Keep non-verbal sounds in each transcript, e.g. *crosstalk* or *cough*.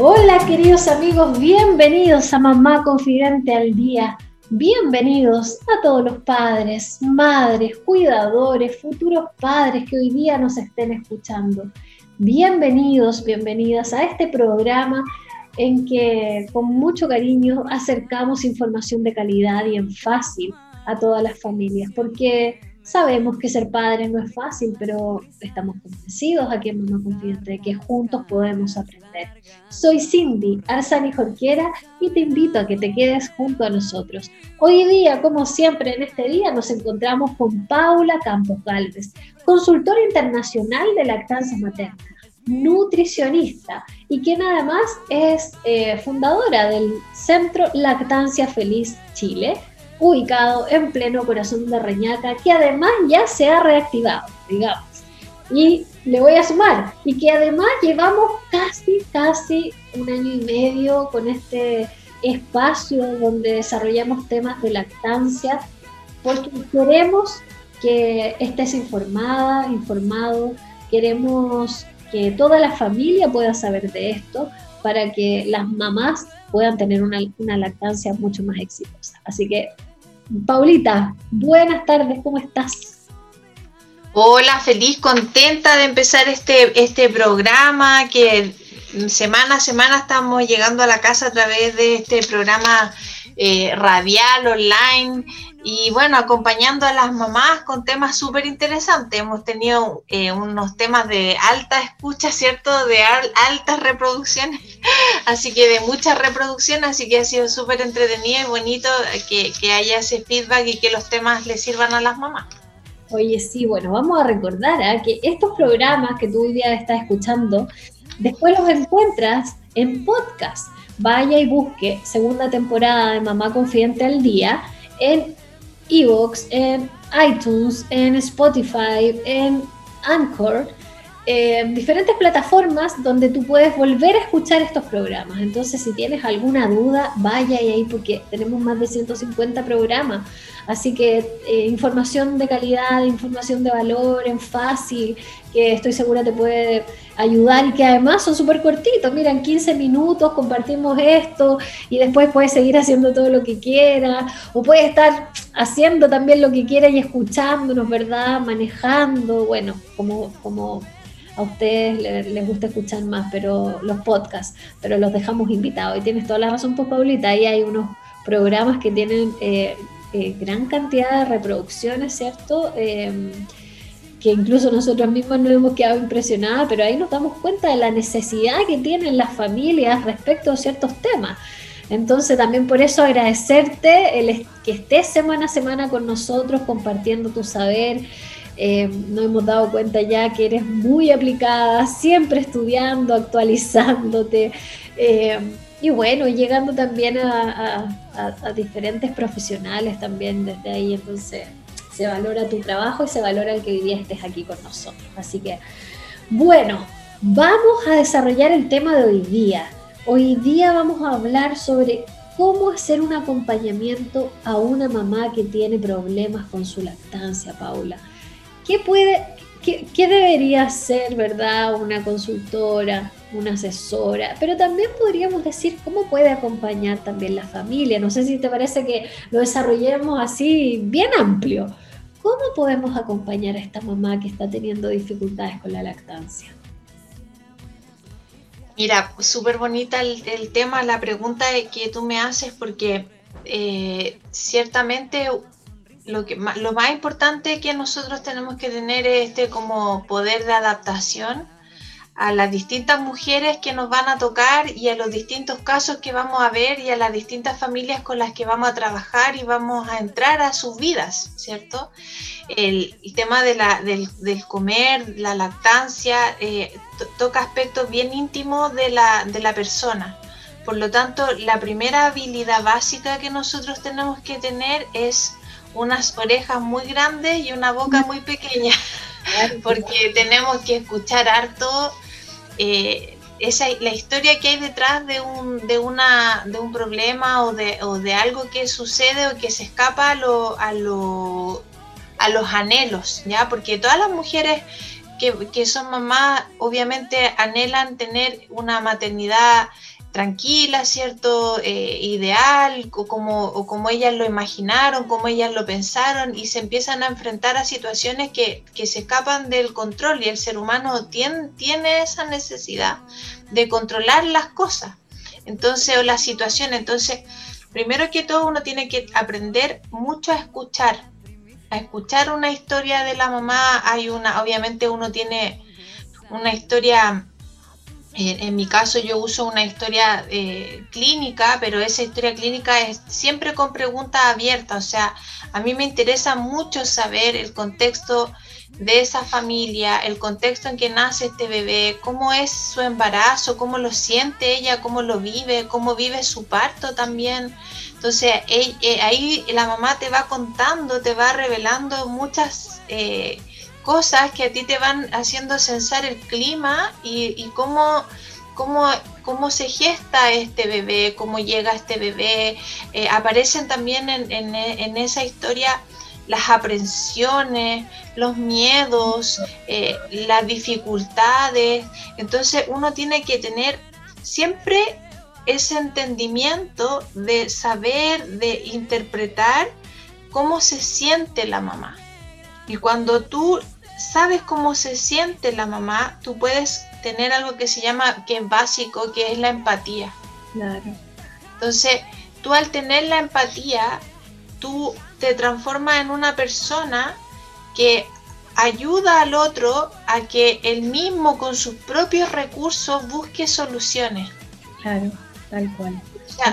Hola queridos amigos, bienvenidos a Mamá Confidente al Día. Bienvenidos a todos los padres, madres, cuidadores, futuros padres que hoy día nos estén escuchando. Bienvenidos, bienvenidas a este programa en que con mucho cariño acercamos información de calidad y en fácil a todas las familias, porque Sabemos que ser padre no es fácil, pero estamos convencidos aquí en Mamá Confidente de que juntos podemos aprender. Soy Cindy Arzani Jorquera y te invito a que te quedes junto a nosotros. Hoy día, como siempre en este día, nos encontramos con Paula Campos Galvez, consultora internacional de lactancia materna nutricionista y quien además es eh, fundadora del Centro Lactancia Feliz Chile, ubicado en pleno corazón de Reñaca, que además ya se ha reactivado, digamos. Y le voy a sumar, y que además llevamos casi, casi un año y medio con este espacio donde desarrollamos temas de lactancia, porque queremos que estés informada, informado, queremos que toda la familia pueda saber de esto para que las mamás puedan tener una, una lactancia mucho más exitosa. Así que Paulita, buenas tardes, ¿cómo estás? Hola, feliz, contenta de empezar este, este programa que semana a semana estamos llegando a la casa a través de este programa eh, radial, online, y bueno, acompañando a las mamás con temas súper interesantes. Hemos tenido eh, unos temas de alta escucha, ¿cierto? De altas reproducciones, *laughs* así que de mucha reproducción, así que ha sido súper entretenido y bonito que, haya ese feedback y que los temas le sirvan a las mamás. Oye, sí, bueno, vamos a recordar ¿eh? que estos programas que tú hoy día estás escuchando, después los encuentras en podcast. Vaya y busque segunda temporada de Mamá Confidente al Día en Evox, en iTunes, en Spotify, en Anchor, diferentes plataformas donde tú puedes volver a escuchar estos programas. Entonces, si tienes alguna duda, vaya ahí porque tenemos más de 150 programas. Así que eh, información de calidad, información de valor, en fácil, que estoy segura te puede ayudar y que además son súper cortitos. Mira, en 15 minutos compartimos esto y después puedes seguir haciendo todo lo que quieras o puedes estar haciendo también lo que quieras y escuchándonos, ¿verdad? Manejando, bueno, como, como a ustedes les, gusta escuchar más, pero los podcasts, pero los dejamos invitados. Y tienes toda la razón, pues Paulita, ahí hay unos programas que tienen... Eh, eh, gran cantidad de reproducciones, ¿cierto? Em, que incluso nosotros mismos nos hemos quedado impresionadas, pero ahí nos damos cuenta de la necesidad que tienen las familias respecto a ciertos temas. Entonces también por eso agradecerte el que estés semana a semana con nosotros compartiendo tu saber. Em, nos hemos dado cuenta ya que eres muy aplicada, siempre estudiando, actualizándote. Em, y bueno, llegando también a, diferentes profesionales también desde ahí, entonces se valora tu trabajo y se valora el que hoy día estés aquí con nosotros. Así que, bueno, vamos a desarrollar el tema de hoy día. Hoy día vamos a hablar sobre cómo hacer un acompañamiento a una mamá que tiene problemas con su lactancia, Paula. ¿Qué puede, qué, debería ser, verdad, una consultora? una asesora, pero también podríamos decir cómo puede acompañar también la familia. No sé si te parece que lo desarrollemos así bien amplio. ¿Cómo podemos acompañar a esta mamá que está teniendo dificultades con la lactancia? Mira, súper bonita el, tema, la pregunta que tú me haces, porque eh, ciertamente lo, que, lo más importante que nosotros tenemos que tener es este como poder de adaptación a las distintas mujeres que nos van a tocar y a los distintos casos que vamos a ver y a las distintas familias con las que vamos a trabajar y vamos a entrar a sus vidas, ¿cierto? El, tema de la, del, comer, la lactancia, eh, toca aspectos bien íntimos de la, de la persona. por lo tanto, la primera habilidad básica que nosotros tenemos que tener es unas orejas muy grandes y una boca muy pequeña, *laughs* porque tenemos que escuchar harto eh, esa, la historia que hay detrás de un, de una, de un problema o de, o de algo que sucede o que se escapa a, lo, a, lo, a los anhelos, ¿ya? Porque todas las mujeres que, que son mamás obviamente anhelan tener una maternidad tranquila, ¿cierto? Eh, ideal, o como, o como ellas lo imaginaron, como ellas lo pensaron, y se empiezan a enfrentar a situaciones que, se escapan del control y el ser humano tiene, tiene esa necesidad de controlar las cosas, entonces, o la situación. Entonces, primero que todo uno tiene que aprender mucho a escuchar, a escuchar una historia de la mamá, hay una, obviamente uno tiene una historia en, mi caso yo uso una historia eh, clínica, pero esa historia clínica es siempre con preguntas abiertas. O sea, a mí me interesa mucho saber el contexto de esa familia, el contexto en que nace este bebé, cómo es su embarazo, cómo lo siente ella, cómo lo vive, cómo vive su parto también. Entonces eh, ahí la mamá te va contando, te va revelando muchas eh, cosas que a ti te van haciendo sensar el clima y, cómo, cómo, cómo, se gesta este bebé, cómo llega este bebé. Eh, aparecen también en, esa historia las aprensiones, los miedos, eh, las dificultades. Entonces uno tiene que tener siempre ese entendimiento de saber, de interpretar cómo se siente la mamá. Y cuando tú sabes cómo se siente la mamá, tú puedes tener algo que se llama, que es básico, que es la empatía. Claro. Entonces, tú al tener la empatía, tú te transformas en una persona que ayuda al otro a que él mismo con sus propios recursos busque soluciones. Claro, tal cual.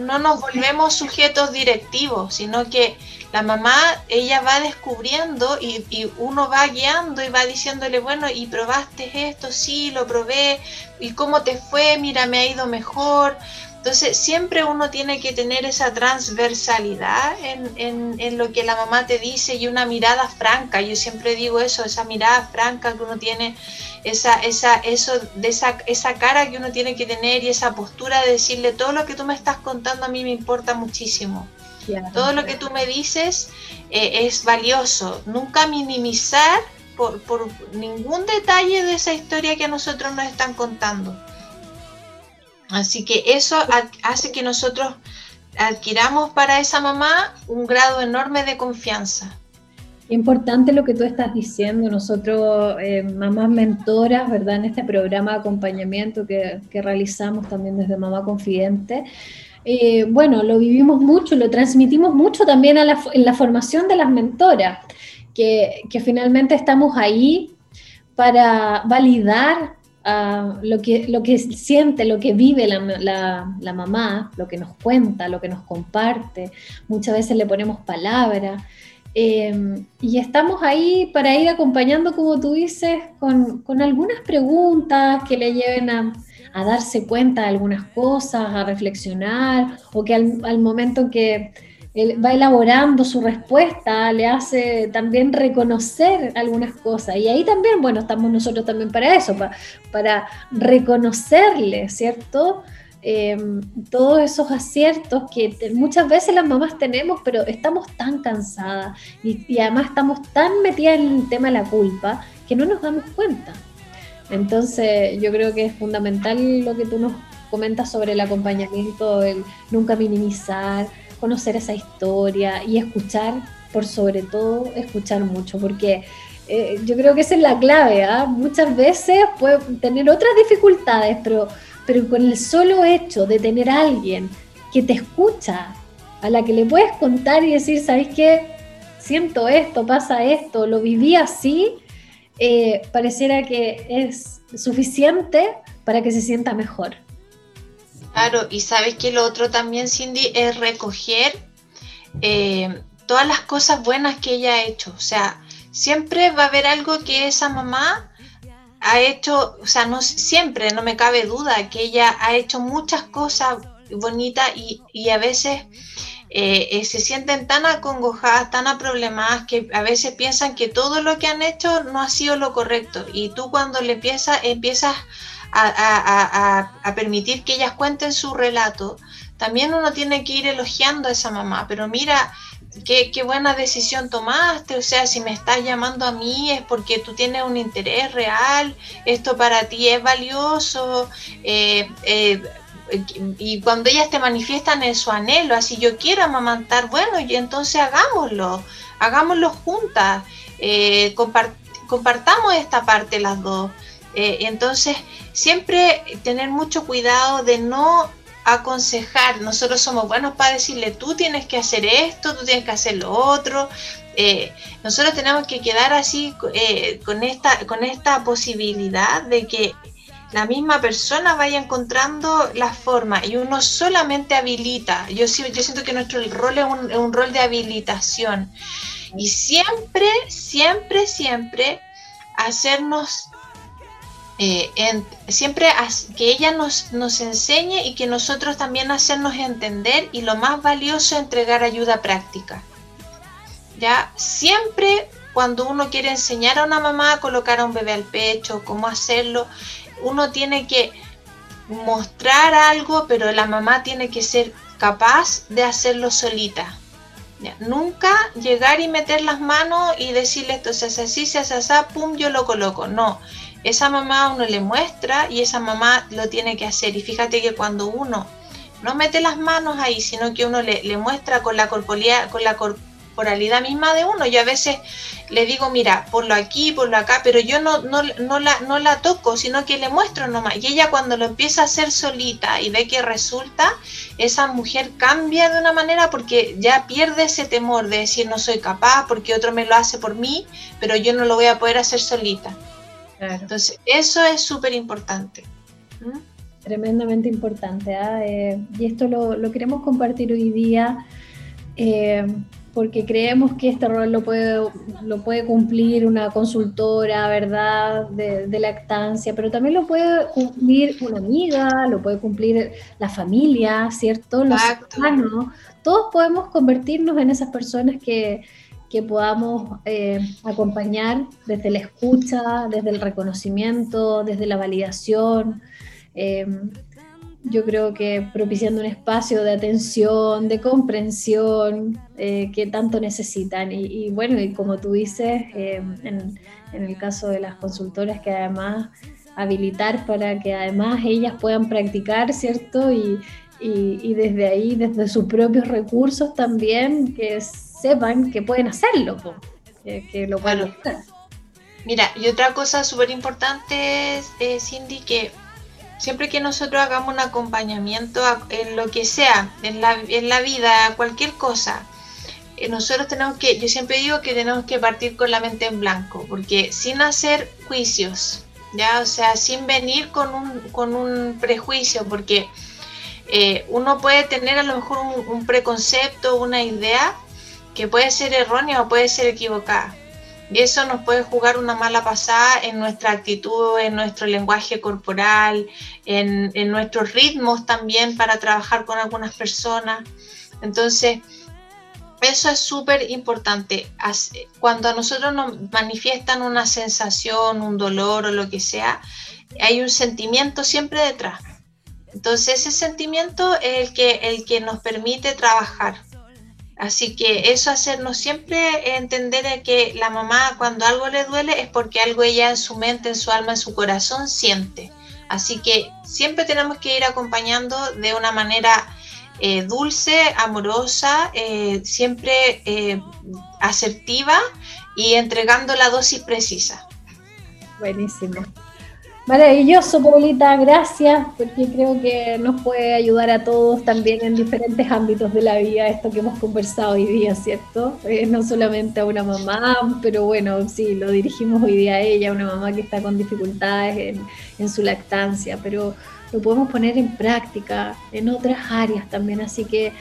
No nos volvemos sujetos directivos, sino que la mamá, ella va descubriendo y, uno va guiando y va diciéndole, bueno, y probaste esto, sí, lo probé, y cómo te fue, mira, me ha ido mejor. Entonces, siempre uno tiene que tener esa transversalidad en, en, lo que la mamá te dice y una mirada franca. Yo siempre digo eso, esa mirada franca que uno tiene, esa, esa, eso, de esa, esa cara que uno tiene que tener y esa postura de decirle todo lo que tú me estás contando a mí me importa muchísimo. Todo lo que tú me dices eh, es valioso. Nunca minimizar por, ningún detalle de esa historia que a nosotros nos están contando. Así que eso hace que nosotros adquiramos para esa mamá un grado enorme de confianza. Importante lo que tú estás diciendo, nosotros, eh, mamás mentoras, ¿verdad? En este programa de acompañamiento que, que realizamos también desde Mamá Confidente, eh, bueno, lo vivimos mucho, lo transmitimos mucho también en la formación de las mentoras, que, finalmente estamos ahí para validar ah, lo, que, lo que siente, lo que vive la, mamá, lo que nos cuenta, lo que nos comparte. Muchas veces le ponemos palabras. Eh, y estamos ahí para ir acompañando, como tú dices, con, con algunas preguntas que le lleven a, a darse cuenta de algunas cosas, a reflexionar, o que al, momento que él va elaborando su respuesta, le hace también reconocer algunas cosas. Y ahí también, bueno, estamos nosotros también para eso, para, reconocerle, ¿cierto? Em, todos esos aciertos que muchas veces las mamás tenemos, pero estamos tan cansadas y, y además estamos tan metidas en el tema de la culpa que no nos damos cuenta. Entonces, yo creo que es fundamental lo que tú nos comentas sobre el acompañamiento, el nunca minimizar, conocer esa historia y escuchar, por sobre todo, escuchar mucho, porque eh, yo creo que esa es la clave. ¿ah? Muchas veces puede tener otras dificultades, pero, pero con el solo hecho de tener a alguien que te escucha, a la que le puedes contar y decir, ¿sabes qué? Siento esto, pasa esto, lo viví así, eh, pareciera que es suficiente para que se sienta mejor. Claro, y sabes que lo otro también, Cindy, es recoger eh, todas las cosas buenas que ella ha hecho. O sea, siempre va a haber algo que esa mamá ha hecho, o sea, no siempre, no me cabe duda, que ella ha hecho muchas cosas bonita y, y a veces eh, eh, se sienten tan acongojadas, tan aproblemadas que a veces piensan que todo lo que han hecho no ha sido lo correcto. Y tú cuando le empiezas, empiezas a, permitir que ellas cuenten su relato, también uno tiene que ir elogiando a esa mamá, pero mira, Qué, buena decisión tomaste, o sea, si me estás llamando a mí es porque tú tienes un interés real, esto para ti es valioso, eh, y cuando ellas te manifiestan en su anhelo, así yo quiero amamantar, bueno, y entonces hagámoslo, hagámoslo juntas, eh, compartamos esta parte las dos. Eh, entonces, siempre tener mucho cuidado de no aconsejar. Nosotros somos buenos para decirle, tú tienes que hacer esto, tú tienes que hacer lo otro. Eh, nosotros tenemos que quedar así con, esta, con esta posibilidad de que la misma persona vaya encontrando la forma y uno solamente habilita. Yo siento que nuestro rol es un, rol de habilitación y siempre, siempre, siempre hacernos, eh, siempre que ella nos, nos enseñe y que nosotros también hacernos entender y lo más valioso, entregar ayuda práctica. Ya, siempre cuando uno quiere enseñar a una mamá a colocar a un bebé al pecho, cómo hacerlo, uno tiene que mostrar algo, pero la mamá tiene que ser capaz de hacerlo solita. Nunca llegar y meter las manos y decirle esto se hace así, se hace así, pum, yo lo coloco. No, esa mamá uno le muestra y esa mamá lo tiene que hacer. Y fíjate que cuando uno no mete las manos ahí, sino que uno le, muestra con la corporalidad, con la corporalidad misma de uno. Yo a veces le digo, mira, ponlo aquí, ponlo acá, pero yo no, no, no, la, no la toco, sino que le muestro nomás. Y ella cuando lo empieza a hacer solita y ve que resulta, esa mujer cambia de una manera porque ya pierde ese temor de decir no soy capaz porque otro me lo hace por mí, pero yo no lo voy a poder hacer solita. Entonces, eso es súper importante. ¿Mm? Tremendamente importante. ¿ah? Eh, y esto lo, lo, queremos compartir hoy día. Eh, porque creemos que este rol lo puede, lo puede cumplir una consultora, ¿verdad?, de, lactancia, pero también lo puede cumplir una amiga, lo puede cumplir la familia, ¿cierto? Los hermanos. Todos podemos convertirnos en esas personas que, podamos eh, acompañar desde la escucha, desde el reconocimiento, desde la validación. Eh, yo creo que propiciando un espacio de atención, de comprensión eh, que tanto necesitan. Y, bueno, y como tú dices, eh, en, el caso de las consultoras, que además habilitar para que además ellas puedan practicar, ¿cierto? Y, desde ahí, desde sus propios recursos también, que sepan que pueden hacerlo, que, lo pueden hacer. Mira, y otra cosa súper importante, eh, Cindy, que siempre que nosotros hagamos un acompañamiento en lo que sea, en la, en la vida, cualquier cosa, eh, nosotros tenemos que, yo siempre digo que tenemos que partir con la mente en blanco, porque sin hacer juicios, ya, o sea, sin venir con un, con un prejuicio, porque eh, uno puede tener a lo mejor un, un preconcepto, una idea que puede ser errónea o puede ser equivocada. Y eso nos puede jugar una mala pasada en nuestra actitud, en nuestro lenguaje corporal, en, nuestros ritmos también para trabajar con algunas personas. Entonces, eso es súper importante. Cuando a nosotros nos manifiestan una sensación, un dolor o lo que sea, hay un sentimiento siempre detrás. Entonces ese sentimiento es el que, el que nos permite trabajar. Así que eso hacernos siempre entender que la mamá cuando algo le duele es porque algo ella en su mente, en su alma, en su corazón siente. Así que siempre tenemos que ir acompañando de una manera eh, dulce, amorosa, eh, siempre eh, asertiva y entregando la dosis precisa. Buenísimo. Maravilloso, Paulita, gracias, porque creo que nos puede ayudar a todos también en diferentes ámbitos de la vida, esto que hemos conversado hoy día, ¿cierto? Eh, no solamente a una mamá, pero bueno, sí, lo dirigimos hoy día a ella, una mamá que está con dificultades en su lactancia, pero lo podemos poner en práctica en otras áreas también, así que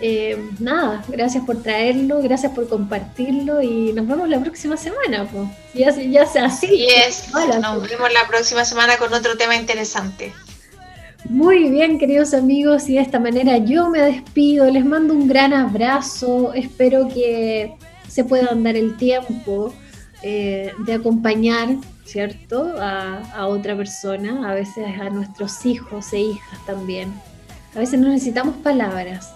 eh, nada, gracias por traerlo, gracias por compartirlo y nos vemos la próxima semana. Pues. Ya, ya sea así. Yes. Nos vemos la próxima semana con otro tema interesante. Muy bien, queridos amigos, y de esta manera yo me despido, les mando un gran abrazo, espero que se puedan dar el tiempo eh, de acompañar, ¿cierto?, a, otra persona, a veces a nuestros hijos e hijas también. A veces no necesitamos palabras,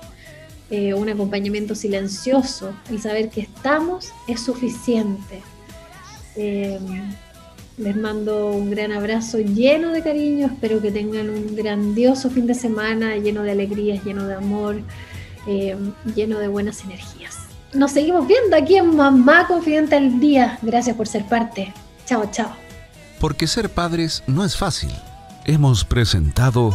eh, un acompañamiento silencioso y saber que estamos es suficiente. Eh, les mando un gran abrazo lleno de cariño, espero que tengan un grandioso fin de semana lleno de alegrías, lleno de amor, eh, lleno de buenas energías. Nos seguimos viendo aquí en Mamá Confidente al Día. Gracias por ser parte. Chao, chao. Porque ser padres no es fácil. Hemos presentado